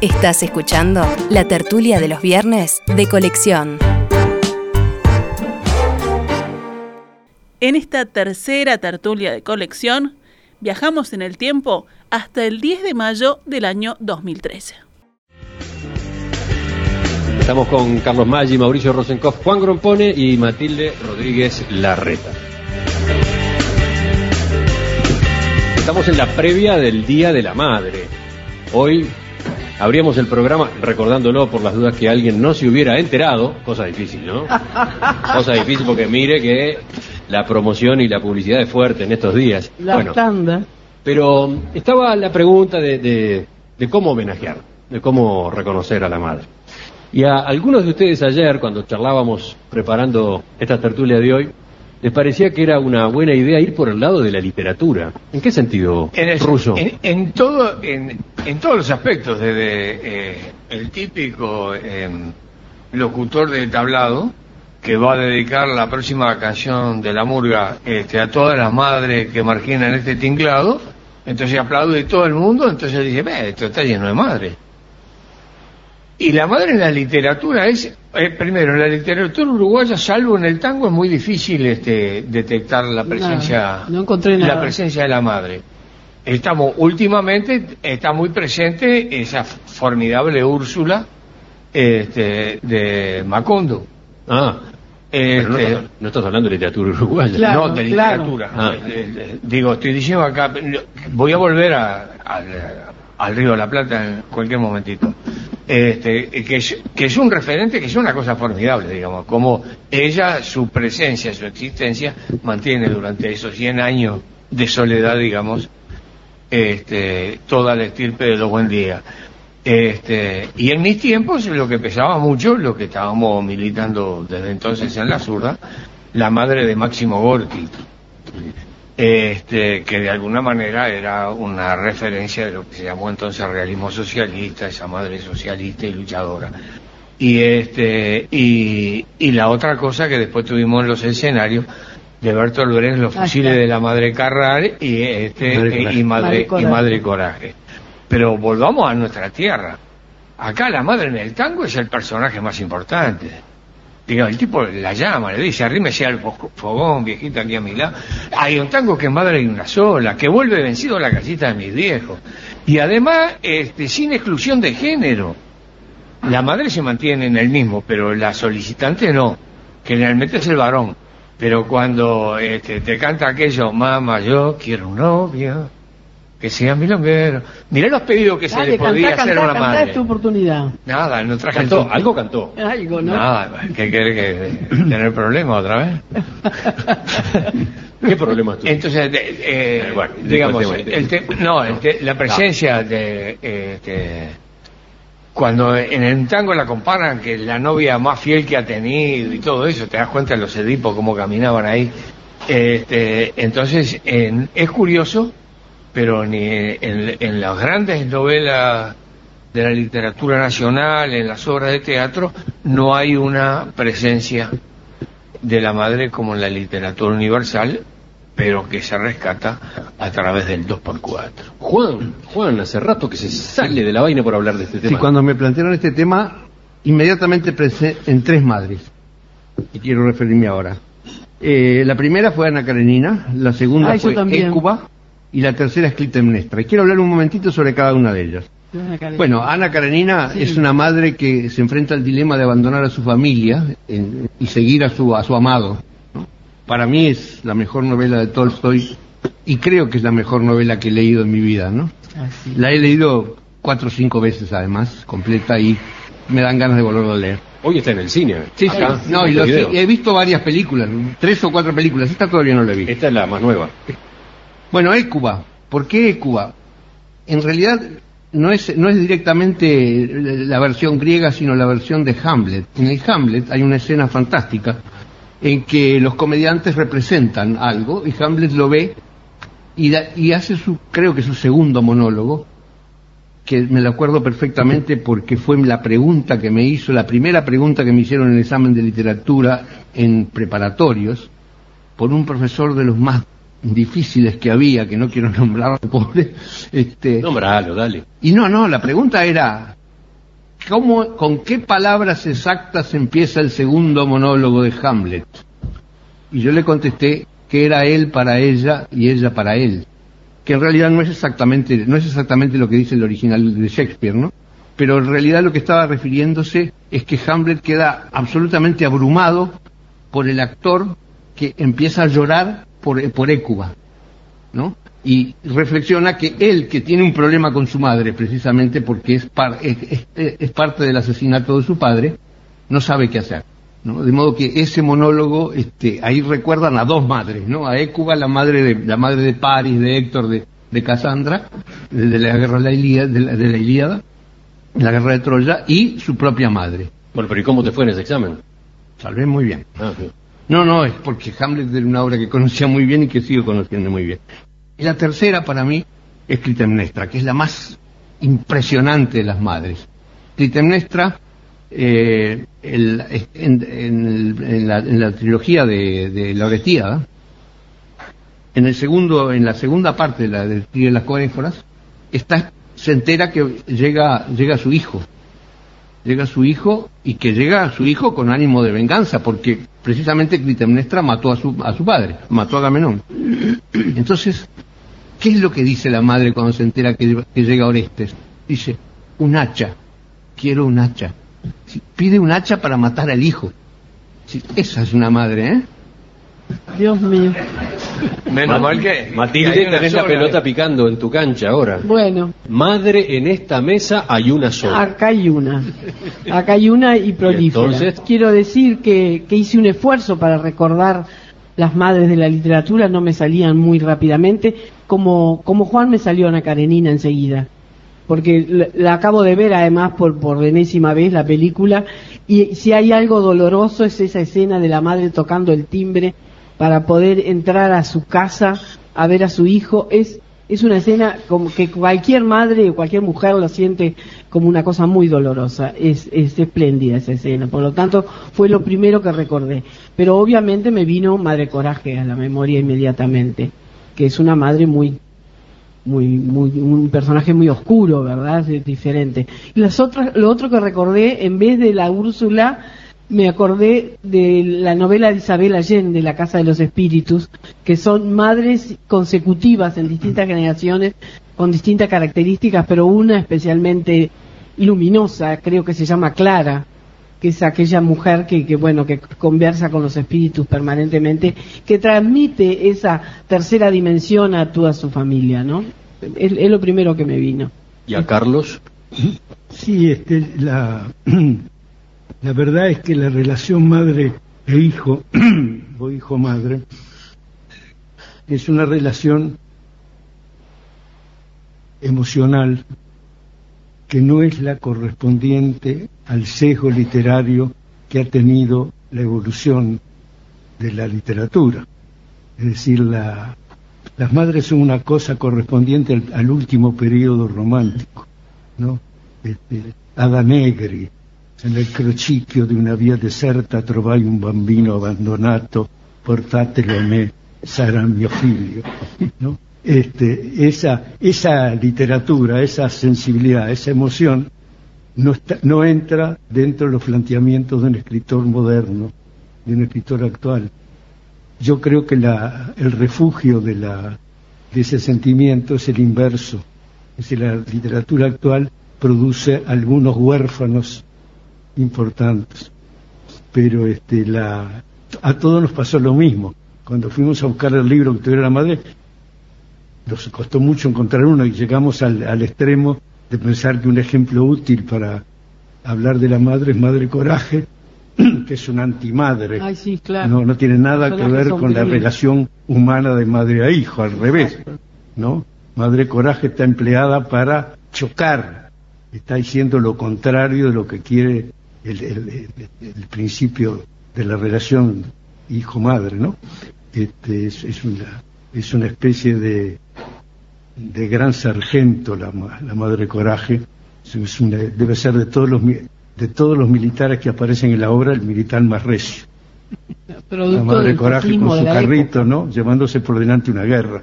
Estás escuchando la tertulia de los viernes de colección. En esta tercera tertulia de colección, viajamos en el tiempo hasta el 10 de mayo del año 2013. Estamos con Carlos Maggi, Mauricio Rosenkopf, Juan Grompone y Matilde Rodríguez Larreta. Estamos en la previa del Día de la Madre. Hoy abríamos el programa recordándolo por las dudas que alguien no se hubiera enterado, cosa difícil, ¿no? cosa difícil porque mire que la promoción y la publicidad es fuerte en estos días. La tanda. Pero estaba la pregunta de, de, de cómo homenajear, de cómo reconocer a la madre. Y a algunos de ustedes ayer, cuando charlábamos preparando esta tertulia de hoy, les parecía que era una buena idea ir por el lado de la literatura. ¿En qué sentido, En, el- Ruso? en- en todo, en, en todos los aspectos, desde eh, el típico eh, locutor de tablado, que va a dedicar la próxima canción de la murga este, a todas las madres que marginan este tinglado, entonces aplaude todo el mundo, entonces dice, "Ve, esto está lleno de madres. Y la madre en la literatura es, eh, primero, en la literatura uruguaya, salvo en el tango, es muy difícil este, detectar la presencia, no encontré la nada. presencia de la madre. Estamos, últimamente, está muy presente esa formidable Úrsula este, de Macondo. Ah, pero no, Este, estás, no estás hablando de literatura uruguaya. Claro, no, de claro. literatura. Ah. Eh, eh, Digo, estoy diciendo acá, voy a volver a- al, al Río de la Plata en cualquier momentito. Este, que, es, que es un referente, que es una cosa formidable, digamos, como ella, su presencia, su existencia, mantiene durante esos 100 años de soledad, digamos, este, toda la estirpe de los buen día. Este, y en mis tiempos lo que pesaba mucho, lo que estábamos militando desde entonces en la zurda, la madre de Máximo Gorki, este, que de alguna manera era una referencia de lo que se llamó entonces realismo socialista, esa madre socialista y luchadora. Y este, y, y la otra cosa que después tuvimos en los escenarios de Bertolt Brecht, los Ah, fusiles de la madre Carrara y este, Madre Coraje. y madre, Madre y Coraje. madre coraje. Pero volvamos a nuestra tierra. Acá la madre en el tango es el personaje más importante. Digo, el tipo la llama, le dice, arrímese al fo- fogón, viejita, aquí a mi lado. Hay un tango que madre hay una sola, que vuelve vencido a la casita de mis viejos. Y además, este, sin exclusión de género. La madre se mantiene en el mismo, pero la solicitante no. Generalmente es el varón. Pero cuando este, te canta aquello, mamá, yo quiero un novio, que sea milonguero. Mirá los pedidos que se Dale, le podía cantá, hacer a una madre. es tu oportunidad. Nada, no traje Cantó, algo cantó. Algo, ¿no? Nada, ¿qué quiere que tener problemas otra vez? ¿Qué problemas tú? Entonces, de- eh, Eh, bueno, digamos, el te- no, el te- la presencia de, este, cuando en el tango la comparan que la novia más fiel que ha tenido y todo eso, te das cuenta de los edipos cómo caminaban ahí. Este, entonces, en- es curioso, pero ni en, en las grandes novelas de la literatura nacional, en las obras de teatro, no hay una presencia de la madre como en la literatura universal, pero que se rescata a través del 2x4. Juan, Juan, hace rato que se sale de la vaina por hablar de este Sí, tema. cuando me plantearon este tema, inmediatamente pensé en tres madres. Y quiero referirme ahora. Eh, la primera fue Ana Karenina, la segunda Ah, fue. Écuba y la tercera es Clitemnestra. Y quiero hablar un momentito sobre cada una de ellas. Bueno, Ana Karenina Sí. es una madre que se enfrenta al dilema de abandonar a su familia en- y seguir a su, a su amado. Para mí es la mejor novela de Tolstoy y creo que es la mejor novela que he leído en mi vida, ¿no? Así. La he leído cuatro o cinco veces además, completa y me dan ganas de volverla a leer. Hoy está en el cine. Sí, acá, sí. No, y he visto varias películas, tres o cuatro películas, esta todavía no la he visto. Esta es la más nueva. Bueno, Écuba. ¿Por qué Écuba? En realidad no es, no es directamente la versión griega, sino la versión de Hamlet. En el Hamlet hay una escena fantástica en que los comediantes representan algo y Hamlet lo ve y, da- y hace su, creo que su segundo monólogo, que me lo acuerdo perfectamente porque fue la pregunta que me hizo, la primera pregunta que me hicieron en el examen de literatura en preparatorios, por un profesor de los más difíciles que había, que no quiero nombrar, pobre, este, Nombralo, dale. y no, no, la pregunta era, ¿cómo, ¿con qué palabras exactas empieza el segundo monólogo de Hamlet? Y yo le contesté que era él para ella y ella para él, que en realidad no es exactamente, no es exactamente lo que dice el original de Shakespeare, ¿no? Pero en realidad lo que estaba refiriéndose es que Hamlet queda absolutamente abrumado por el actor que empieza a llorar por, por Écuba, ¿no? Y reflexiona que él, que tiene un problema con su madre, precisamente porque es, es, es parte del asesinato de su padre, no sabe qué hacer. ¿no? De modo que ese monólogo, este, ahí recuerdan a dos madres, ¿no? A Écuba, la madre de, la madre de Paris, de Héctor, de, de Casandra, de, la guerra de la, Ilíada, de la, de la Ilíada, la guerra de Troya, y su propia madre. Bueno, pero ¿y cómo te fue en ese examen? Salvé muy bien. Ah, sí. No, no, es porque Hamlet era una obra que conocía muy bien y que sigo conociendo muy bien. Y la tercera para mí es Clitemnestra, que es la más impresionante de las madres. Clitemnestra eh, el, en, la, en, la, trilogía de, de la en el segundo, en la segunda parte de la de, de las coénforas, está, se entera que llega, llega su hijo, llega su hijo y que llega su hijo con ánimo de venganza, porque precisamente Clitemnestra mató a su, a su padre, mató a Agamenón. Entonces, ¿qué es lo que dice la madre cuando se entera que, que llega Orestes? Dice, un hacha, quiero un hacha. Pide un hacha para matar al hijo. Si, esa es una madre, ¿eh? Dios mío. Menos mal que. Matilde, tenés la pelota picando en tu cancha ahora. Bueno. Madre, en esta mesa hay una sola. Acá hay una. Acá hay una y prolífera. ¿Y entonces? Quiero decir que, que hice un esfuerzo para recordar las madres de la literatura, no me salían muy rápidamente, como, como Juan me salió Ana Karenina enseguida. Porque la, la, acabo de ver además por, por enésima vez la película y si hay algo doloroso es esa escena de la madre tocando el timbre para poder entrar a su casa a ver a su hijo. Es es una escena como que cualquier madre o cualquier mujer lo siente como una cosa muy dolorosa es, es espléndida esa escena por lo tanto fue lo primero que recordé pero obviamente me vino Madre Coraje a la memoria inmediatamente que es una madre muy muy, muy, un personaje muy oscuro, ¿verdad? Es diferente. Y las otras, lo otro que recordé, en vez de la Úrsula, me acordé de la novela de Isabel Allende, La Casa de los Espíritus, que son madres consecutivas en distintas generaciones, con distintas características, pero una especialmente luminosa, creo que se llama Clara, que es aquella mujer que, que, bueno que conversa con los espíritus permanentemente, que transmite esa tercera dimensión a toda su familia, ¿no? Es, es lo primero que me vino. ¿Y a Carlos? Sí, este, la, la verdad es que la relación madre e hijo, o hijo-madre, es una relación emocional que no es la correspondiente al sesgo literario que ha tenido la evolución de la literatura. Es decir, la, las madres son una cosa correspondiente al, último periodo romántico, ¿no? Este, Ada Negri, nel crocicchio di una via deserta trovai un bambino abbandonato, portatelo a me, sarà mio figlio, ¿no? Este, esa, esa literatura, esa sensibilidad, esa emoción, no, está, no entra dentro de los planteamientos de un escritor moderno, de un escritor actual. Yo creo que la, el refugio de, la, de ese sentimiento es el inverso. Es decir, la literatura actual produce algunos huérfanos importantes. Pero este, la, a todos nos pasó lo mismo. Cuando fuimos a buscar el libro que tuviera la madre, nos costó mucho encontrar uno y llegamos al, al extremo de pensar que un ejemplo útil para hablar de la madre es Madre Coraje, que es una antimadre. Ay, sí, claro. No, no tiene nada que ver con la relación humana de madre a hijo, al revés. ¿no? Madre Coraje está empleada para chocar, está diciendo lo contrario de lo que quiere el, el, el, el principio de la relación hijo-madre, ¿no? Este, es, es, una, es una especie de, de gran sargento la, la madre coraje. Es una, debe ser de todos los de todos los militares que aparecen en la obra el militar más recio. La madre coraje con su carrito no llevándose por delante una guerra.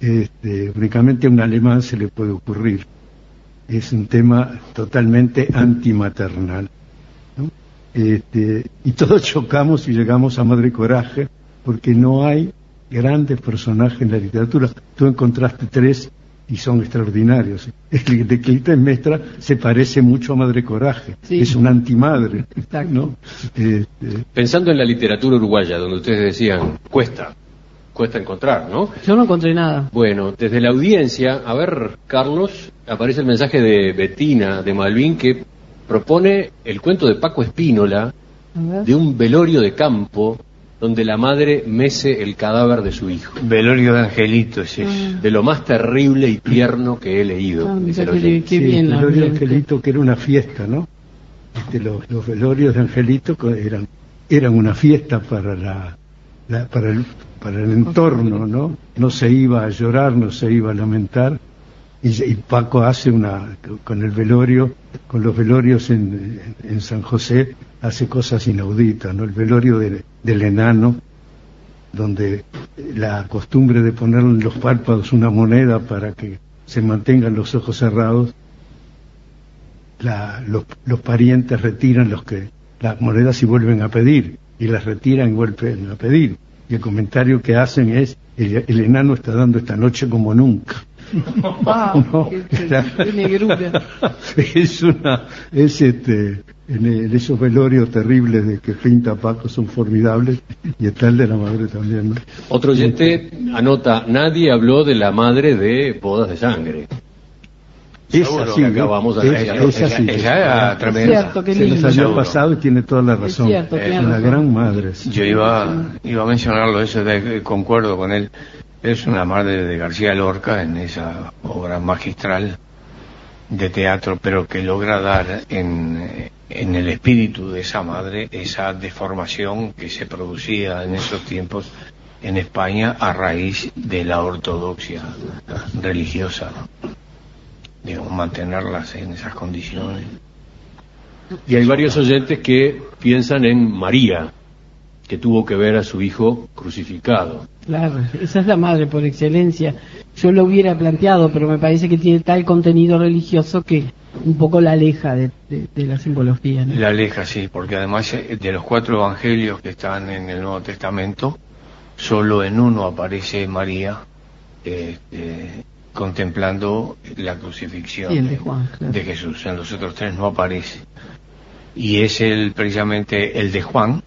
Este, únicamente a un alemán se le puede ocurrir. Es un tema totalmente antimaternal. ¿no? Este, y todos chocamos y llegamos a Madre Coraje porque no hay grandes personajes en la literatura. Tú encontraste tres y son extraordinarios. El de Clitemnestra se parece mucho a Madre Coraje, Sí. es una antimadre. Exacto. ¿no? Este, Pensando en la literatura uruguaya, donde ustedes decían, cuesta, cuesta encontrar, ¿no? Yo no encontré nada. Bueno, desde la audiencia, a ver, Carlos, aparece el mensaje de Betina de Malvin que propone el cuento de Paco Espínola de un velorio de campo donde la madre mece el cadáver de su hijo. Velorio de Angelito es eso. De lo más terrible y tierno que he leído. Ah, dice qué, Sí, bien velorio de. Angelito, que era una fiesta, ¿no? Este, los, los velorios de Angelito eran, eran una fiesta para la, la- para el, para el entorno, ¿no? No se iba a llorar, no se iba a lamentar. Y, y Paco hace una, con el velorio, con los velorios en, en- en San José, hace cosas inauditas, ¿no? El velorio de- del enano, donde la costumbre de poner en los párpados una moneda para que se mantengan los ojos cerrados, la- los, los parientes retiran los que las monedas y vuelven a pedir, y las retiran y vuelven a pedir. Y el comentario que hacen es, el, el enano está dando esta noche como nunca. Ah, No, qué- qué- claro. qué negrura. es una, es este, en, el- esos velorios terribles de que pinta Paco son formidables, y está el de la madre también, ¿no? Otro oyente anota, nadie habló de la madre de bodas de sangre. Es así, que ¿eh? acabamos de es, leer. es así. Es tremenda. Se nos había pasado y tiene toda la razón. cierto, es una gran madre. sí. Yo iba, iba a mencionarlo, eso de, concuerdo con él. Es una madre de García Lorca en esa obra magistral de teatro, pero que logra dar en, en el espíritu de esa madre esa deformación que se producía en esos tiempos en España a raíz de la ortodoxia religiosa. Digo, mantenerlas en esas condiciones. Y hay varios oyentes que piensan en María, que tuvo que ver a su hijo crucificado. Claro, esa es la madre por excelencia. Yo lo hubiera planteado, pero me parece que tiene tal contenido religioso que un poco la aleja de, de- de la simbología. ¿no? La aleja, sí, porque además eh, de los cuatro evangelios que están en el Nuevo Testamento, solo en uno aparece María eh, eh, contemplando la crucifixión Sí, el de Juan, claro. de Jesús. En los otros tres no aparece. Y es el precisamente el de Juan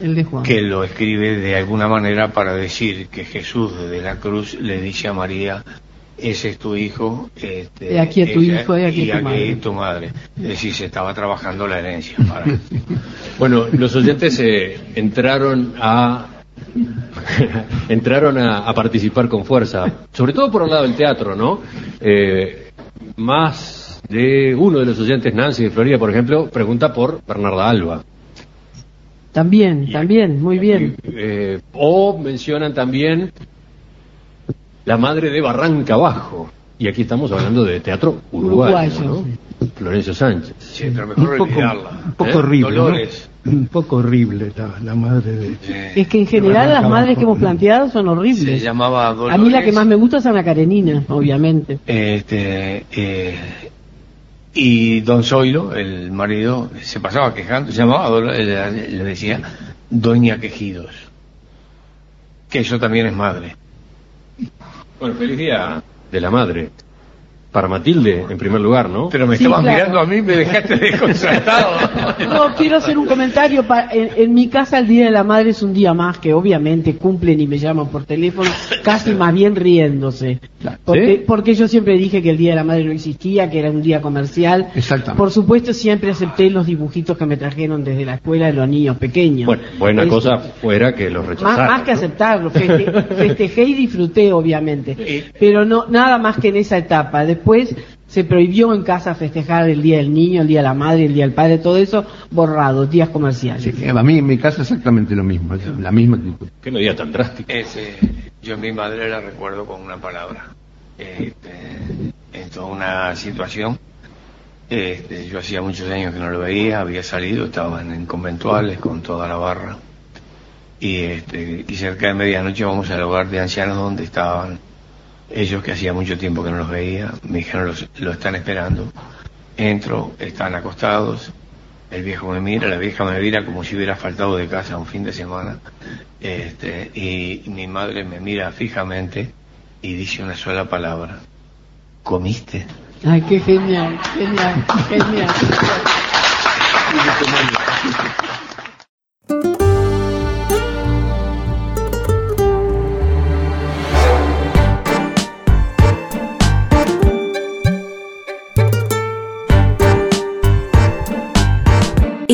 El de Juan. que lo escribe de alguna manera para decir que Jesús desde la cruz le dice a María ese es tu hijo este, He aquí a tu ella- hijo, he aquí y tu madre". tu madre es decir se estaba trabajando la herencia para Bueno, los oyentes eh, entraron a entraron a, a participar con fuerza, sobre todo por el lado del teatro, ¿no? Eh, más de uno de los oyentes, Nancy de Florida, por ejemplo, pregunta por Bernarda Alba. También, también, muy bien. Eh, o mencionan también la madre de Barranca Bajo. Y aquí estamos hablando de teatro uruguayo, Uruguayo, ¿no? Florencio Sánchez. sí, pero Un mejor poco, olvidarla un poco ¿Eh? horrible. Un poco horrible la, la madre de. eh, Es que en general las madres que hemos planteado son se horribles. llamaba Dolores A mí la que más me gusta es Ana Karenina, obviamente. este eh, y Don Zoilo el marido se pasaba quejando se llamaba le decía Doña Quejidos que eso también es madre Bueno, feliz día de la madre. Para Matilde, en primer lugar, ¿no? pero me Sí, estabas claro. mirando a mí me dejaste desconcertado No, quiero hacer un comentario. pa- en, en mi casa el Día de la Madre es un día más que obviamente cumplen y me llaman por teléfono, casi más bien riéndose. Porque, ¿Sí? porque yo siempre dije que el Día de la Madre no existía, que era un día comercial. Exactamente. Por supuesto siempre acepté los dibujitos que me trajeron desde la escuela de los niños pequeños. Bueno, buena Es- cosa fuera que los Más, rechazaran. más que ¿no? aceptarlo, feste- festejé y disfruté, obviamente. Pero no nada más que en esa etapa. Después se prohibió en casa festejar el Día del Niño, el Día de la Madre, el Día del Padre, todo eso borrado, días comerciales. Sí, a mí en mi casa exactamente lo mismo, la misma actitud. Qué medida tan drástica. Ese, yo a mi madre la recuerdo con una palabra. Este, en toda una situación. Este, yo hacía muchos años que no lo veía, había salido, estaban en conventuales con toda la barra. Y, este, y cerca de medianoche vamos al hogar de ancianos donde estaban Ellos que hacía mucho tiempo que no los veía, me dijeron, los, lo están esperando. Entro, están acostados, el viejo me mira, la vieja me mira como si hubiera faltado de casa un fin de semana. Este, y mi madre me mira fijamente y dice una sola palabra. ¿Comiste? Ay, qué genial, genial, genial.